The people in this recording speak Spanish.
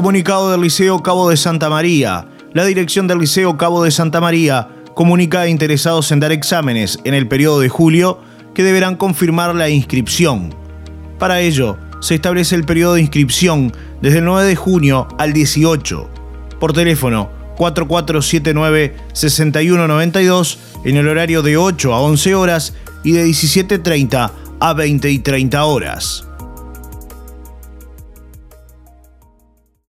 Comunicado del Liceo Cabo de Santa María. La dirección del Liceo Cabo de Santa María comunica a interesados en dar exámenes en el periodo de julio que deberán confirmar la inscripción. Para ello, se establece el periodo de inscripción desde el 9 de junio al 18. Por teléfono 4479-6192 en el horario de 8 a 11 horas y de 17.30 a 20 y 30 horas.